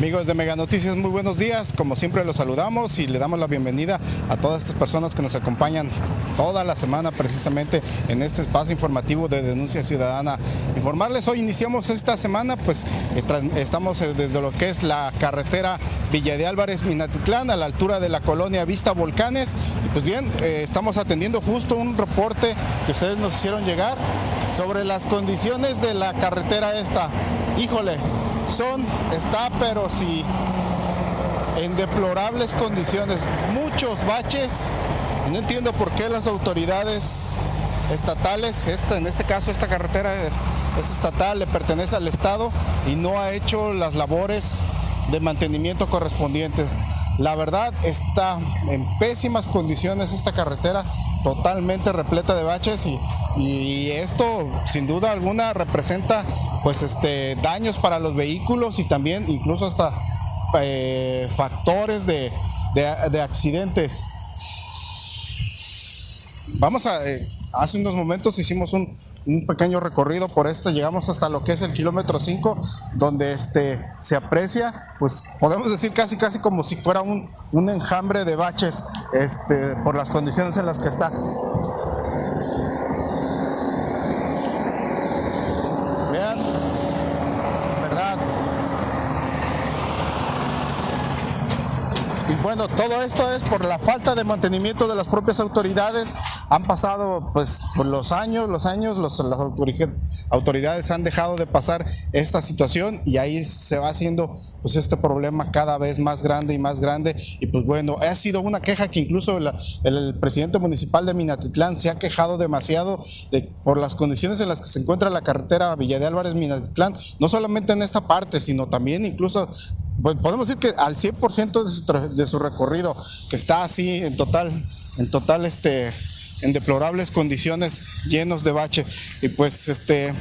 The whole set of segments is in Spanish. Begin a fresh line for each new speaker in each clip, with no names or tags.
Amigos de Mega Noticias, muy buenos días. Como siempre los saludamos y le damos la bienvenida a todas estas personas que nos acompañan toda la semana precisamente en este espacio informativo de denuncia ciudadana. Informarles, hoy iniciamos esta semana, pues estamos eh, desde lo que es la carretera Villa de Álvarez Minatitlán a la altura de la colonia Vista Volcanes. Y pues bien, eh, estamos atendiendo justo un reporte que ustedes nos hicieron llegar sobre las condiciones de la carretera esta. Híjole, son, está, pero sí en deplorables condiciones. Muchos baches. No entiendo por qué las autoridades estatales, esta, en este caso esta carretera es estatal, le pertenece al Estado y no ha hecho las labores de mantenimiento correspondientes. La verdad está en pésimas condiciones esta carretera, totalmente repleta de baches y, esto sin duda alguna representa pues este daños para los vehículos y también incluso hasta eh, factores de, accidentes. Vamos a, eh, hace unos momentos hicimos un, un pequeño recorrido por esto, llegamos hasta lo que es el kilómetro 5, donde este, se aprecia, pues podemos decir casi casi como si fuera un, un enjambre de baches este, por las condiciones en las que está. Bueno, todo esto es por la falta de mantenimiento de las propias autoridades. Han pasado pues por los años, los años, las autoridades han dejado de pasar esta situación y ahí se va haciendo pues este problema cada vez más grande y más grande. Y pues bueno, ha sido una queja que incluso el, presidente municipal de Minatitlán se ha quejado demasiado de, por las condiciones en las que se encuentra la carretera Villa de Álvarez Minatitlán, no solamente en esta parte, sino también incluso pues podemos decir que al 100% de su, de su recorrido, que está así en total, en total este, en deplorables condiciones, llenos de bache. Y pues este,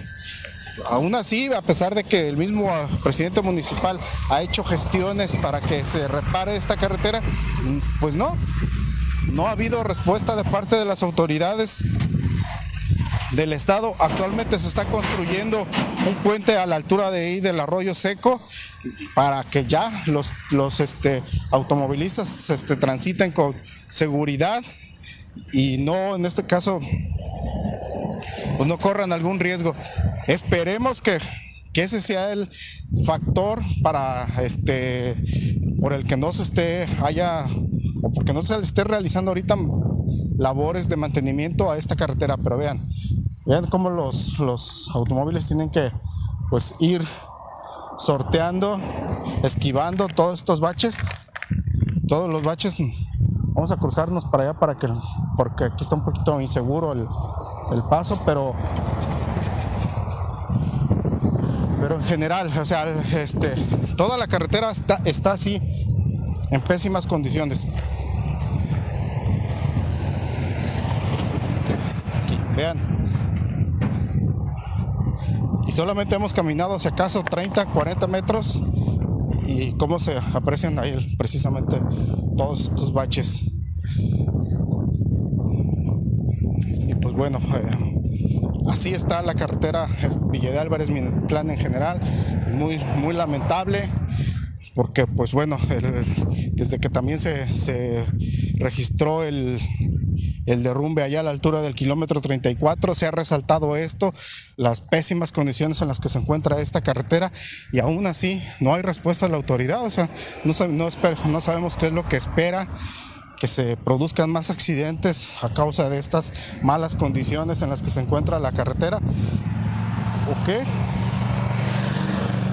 aún así, a pesar de que el mismo presidente municipal ha hecho gestiones para que se repare esta carretera, pues no, no ha habido respuesta de parte de las autoridades del estado. Actualmente se está construyendo un puente a la altura de ahí del arroyo seco para que ya los, los este, automovilistas este, transiten con seguridad y no en este caso pues no corran algún riesgo. Esperemos que, que ese sea el factor para este por el que no se esté haya o porque no se esté realizando ahorita labores de mantenimiento a esta carretera, pero vean, vean cómo los, los automóviles tienen que pues ir sorteando, esquivando todos estos baches, todos los baches. Vamos a cruzarnos para allá para que, porque aquí está un poquito inseguro el, el paso, pero pero en general, o sea, este, toda la carretera está, está así en pésimas condiciones. Vean. Y solamente hemos caminado, si acaso, 30, 40 metros. Y cómo se aprecian ahí precisamente todos estos baches. Y pues bueno, eh, así está la carretera Villa de Álvarez, plan en general. Muy, muy lamentable porque pues bueno, desde que también se registró el, el derrumbe allá a la altura del kilómetro 34. Se ha resaltado esto, las pésimas condiciones en las que se encuentra esta carretera y aún así no hay respuesta de la autoridad. O sea, no, sabemos qué es lo que espera que se produzcan más accidentes a causa de estas malas condiciones en las que se encuentra la carretera. ¿O qué?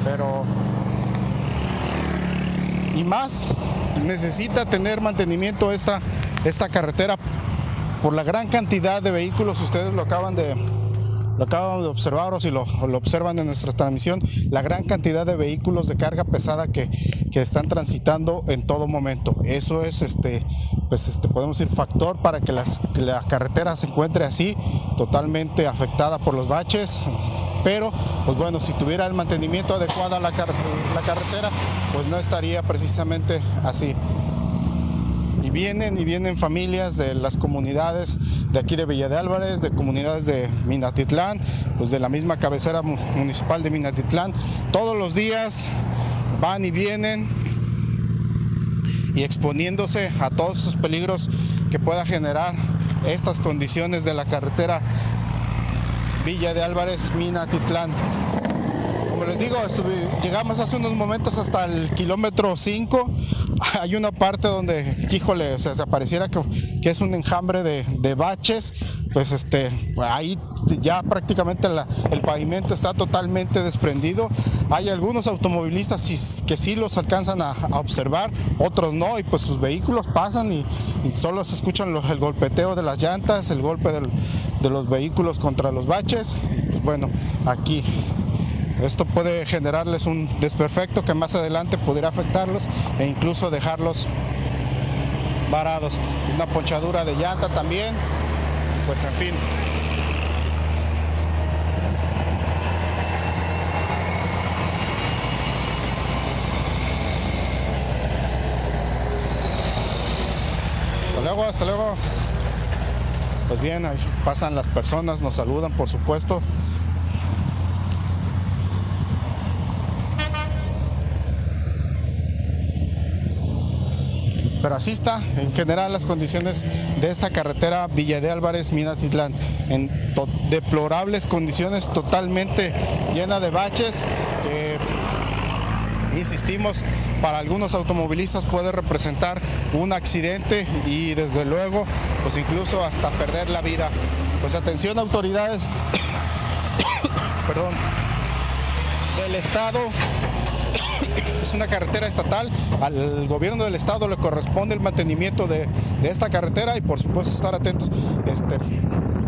Pero... Y más, necesita tener mantenimiento esta, esta carretera por la gran cantidad de vehículos, ustedes lo acaban de, lo acaban de observar o si lo, observan en nuestra transmisión, la gran cantidad de vehículos de carga pesada que, que están transitando en todo momento. Eso es, este, pues este, podemos decir, factor para que, las, la carretera se encuentre así, totalmente afectada por los baches. Pero, pues bueno, si tuviera el mantenimiento adecuado a la, la carretera, pues no estaría precisamente así vienen y vienen familias de las comunidades de aquí de Villa de Álvarez, de comunidades de Minatitlán, pues de la misma cabecera municipal de Minatitlán. Todos los días van y vienen y exponiéndose a todos esos peligros que pueda generar estas condiciones de la carretera Villa de Álvarez Minatitlán les digo, llegamos hace unos momentos hasta el kilómetro 5. Hay una parte donde, híjole, se pareciera que, que, es un enjambre de, baches. Pues este, ahí ya prácticamente el pavimento está totalmente desprendido. Hay algunos automovilistas que sí los alcanzan a, observar, otros no, y pues sus vehículos pasan y, solo se escuchan el golpeteo de las llantas, el golpe de los vehículos contra los baches. Pues bueno, aquí esto puede generarles un desperfecto que más adelante pudiera afectarlos e incluso dejarlos varados. Una ponchadura de llanta también, pues en fin. Hasta luego, hasta luego. Pues bien, ahí pasan las personas, nos saludan por supuesto. Pero así en general las condiciones de esta carretera Villa de Álvarez Minatitlán en deplorables condiciones totalmente llena de baches que insistimos para algunos automovilistas puede representar un accidente y desde luego pues incluso hasta perder la vida. Pues atención autoridades perdón del estado es una carretera estatal, al gobierno del estado le corresponde el mantenimiento de, esta carretera y por supuesto estar atentos este,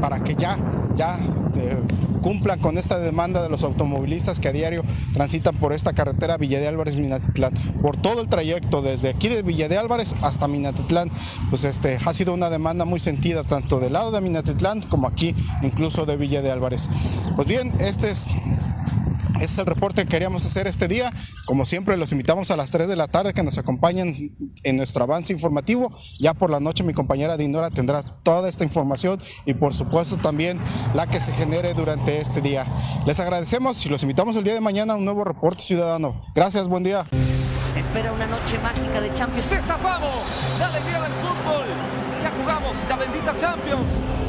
para que ya, ya este, cumplan con esta demanda de los automovilistas que a diario transitan por esta carretera Villa de Álvarez Minatitlán. Por todo el trayecto desde aquí de Villa de Álvarez hasta Minatitlán, pues este ha sido una demanda muy sentida tanto del lado de Minatitlán como aquí incluso de Villa de Álvarez. Pues bien, este es es el reporte que queríamos hacer este día. Como siempre, los invitamos a las 3 de la tarde que nos acompañen en nuestro avance informativo. Ya por la noche mi compañera Dinora tendrá toda esta información y por supuesto también la que se genere durante este día. Les agradecemos y los invitamos el día de mañana a un nuevo reporte ciudadano. Gracias, buen día.
Espera una noche mágica de Champions.
¡Destapamos! ¡La alegría del fútbol! ¡Ya jugamos la bendita Champions!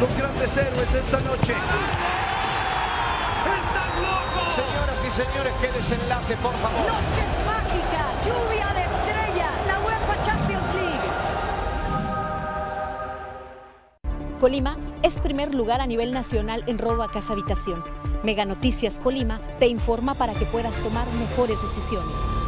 Los grandes héroes de esta noche.
¡Están locos!
Señoras y señores, qué desenlace, por favor.
Noches mágicas, lluvia de estrellas, la UEFA Champions
League. Colima es primer lugar a nivel nacional en robo a casa habitación. Mega Noticias Colima te informa para que puedas tomar mejores decisiones.